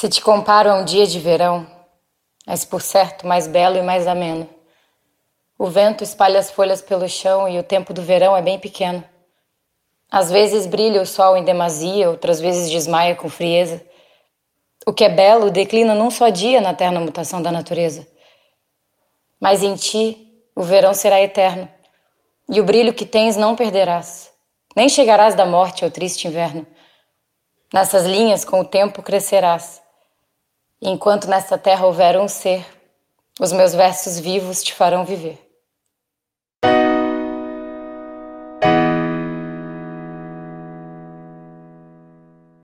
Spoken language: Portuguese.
Se te comparo a um dia de verão, és por certo mais belo e mais ameno. O vento espalha as folhas pelo chão e o tempo do verão é bem pequeno. Às vezes brilha o sol em demasia, outras vezes desmaia com frieza. O que é belo declina num só dia na eterna mutação da natureza. Mas em ti o verão será eterno, e o brilho que tens não perderás, nem chegarás da morte ao triste inverno. Nessas linhas com o tempo crescerás, enquanto nesta terra houver um ser, os meus versos vivos te farão viver.